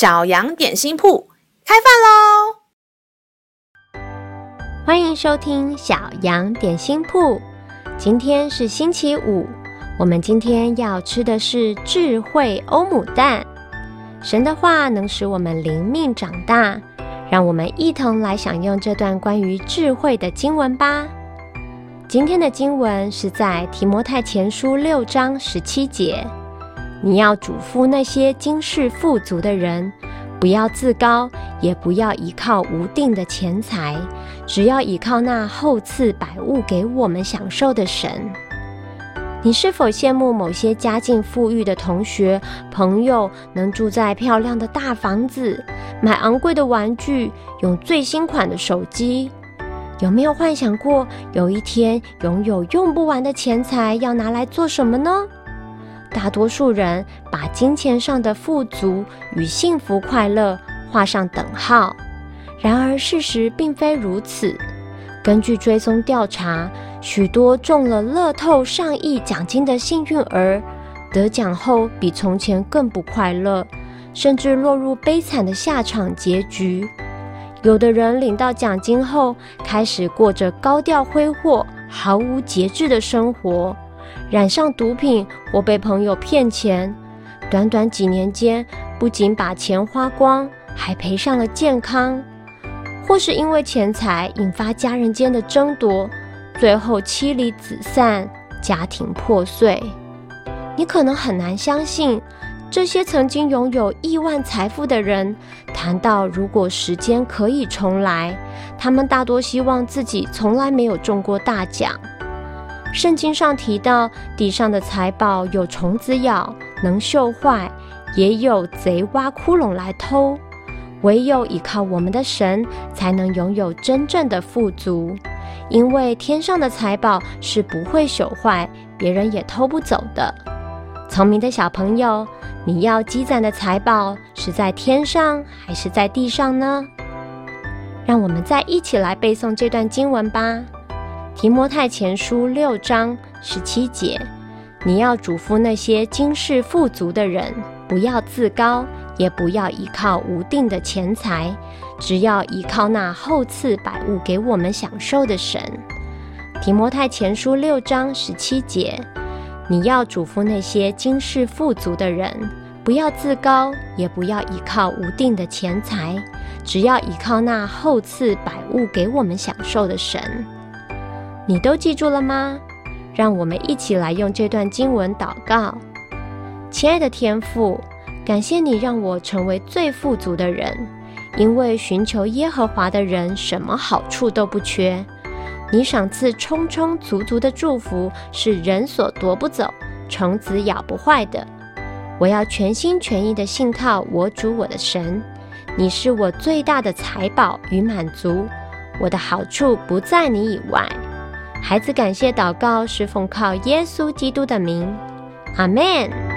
小羊点心铺开饭喽！欢迎收听小羊点心铺。今天是星期五，我们今天要吃的是智慧欧姆蛋。神的话能使我们灵命长大，让我们一同来享用这段关于智慧的经文吧。今天的经文是在提摩太前书六章十七节。你要嘱咐那些今世富足的人，不要自高，也不要依靠无定的钱财，只要依靠那厚赐百物给我们享受的神。你是否羡慕某些家境富裕的同学朋友，能住在漂亮的大房子，买昂贵的玩具，用最新款的手机？有没有幻想过有一天拥有用不完的钱财，要拿来做什么呢？大多数人把金钱上的富足与幸福快乐画上等号，然而事实并非如此。根据追踪调查，许多中了乐透上亿奖金的幸运儿，得奖后比从前更不快乐，甚至落入悲惨的下场结局。有的人领到奖金后，开始过着高调挥霍、毫无节制的生活。染上毒品或被朋友骗钱，短短几年间，不仅把钱花光，还赔上了健康；或是因为钱财引发家人间的争夺，最后妻离子散，家庭破碎。你可能很难相信，这些曾经拥有亿万财富的人，谈到如果时间可以重来，他们大多希望自己从来没有中过大奖。圣经上提到，地上的财宝有虫子咬，能锈坏；也有贼挖窟窿来偷。唯有依靠我们的神，才能拥有真正的富足。因为天上的财宝是不会朽坏，别人也偷不走的。聪明的小朋友，你要积攒的财宝是在天上还是在地上呢？让我们再一起来背诵这段经文吧。提摩太前书六章十七节，你要嘱咐那些今世富足的人，不要自高，也不要依靠无定的钱财，只要依靠那厚赐百物给我们享受的神。提摩太前书六章十七节，你要嘱咐那些今世富足的人，不要自高，也不要依靠无定的钱财，只要依靠那厚赐百物给我们享受的神。你都记住了吗？让我们一起来用这段经文祷告。亲爱的天父，感谢你让我成为最富足的人，因为寻求耶和华的人什么好处都不缺。你赏赐充充足足的祝福是人所夺不走，虫子咬不坏的。我要全心全意的信靠我主我的神，你是我最大的财宝与满足，我的好处不在你以外。孩子，感谢祷告是奉靠耶稣基督的名，阿门。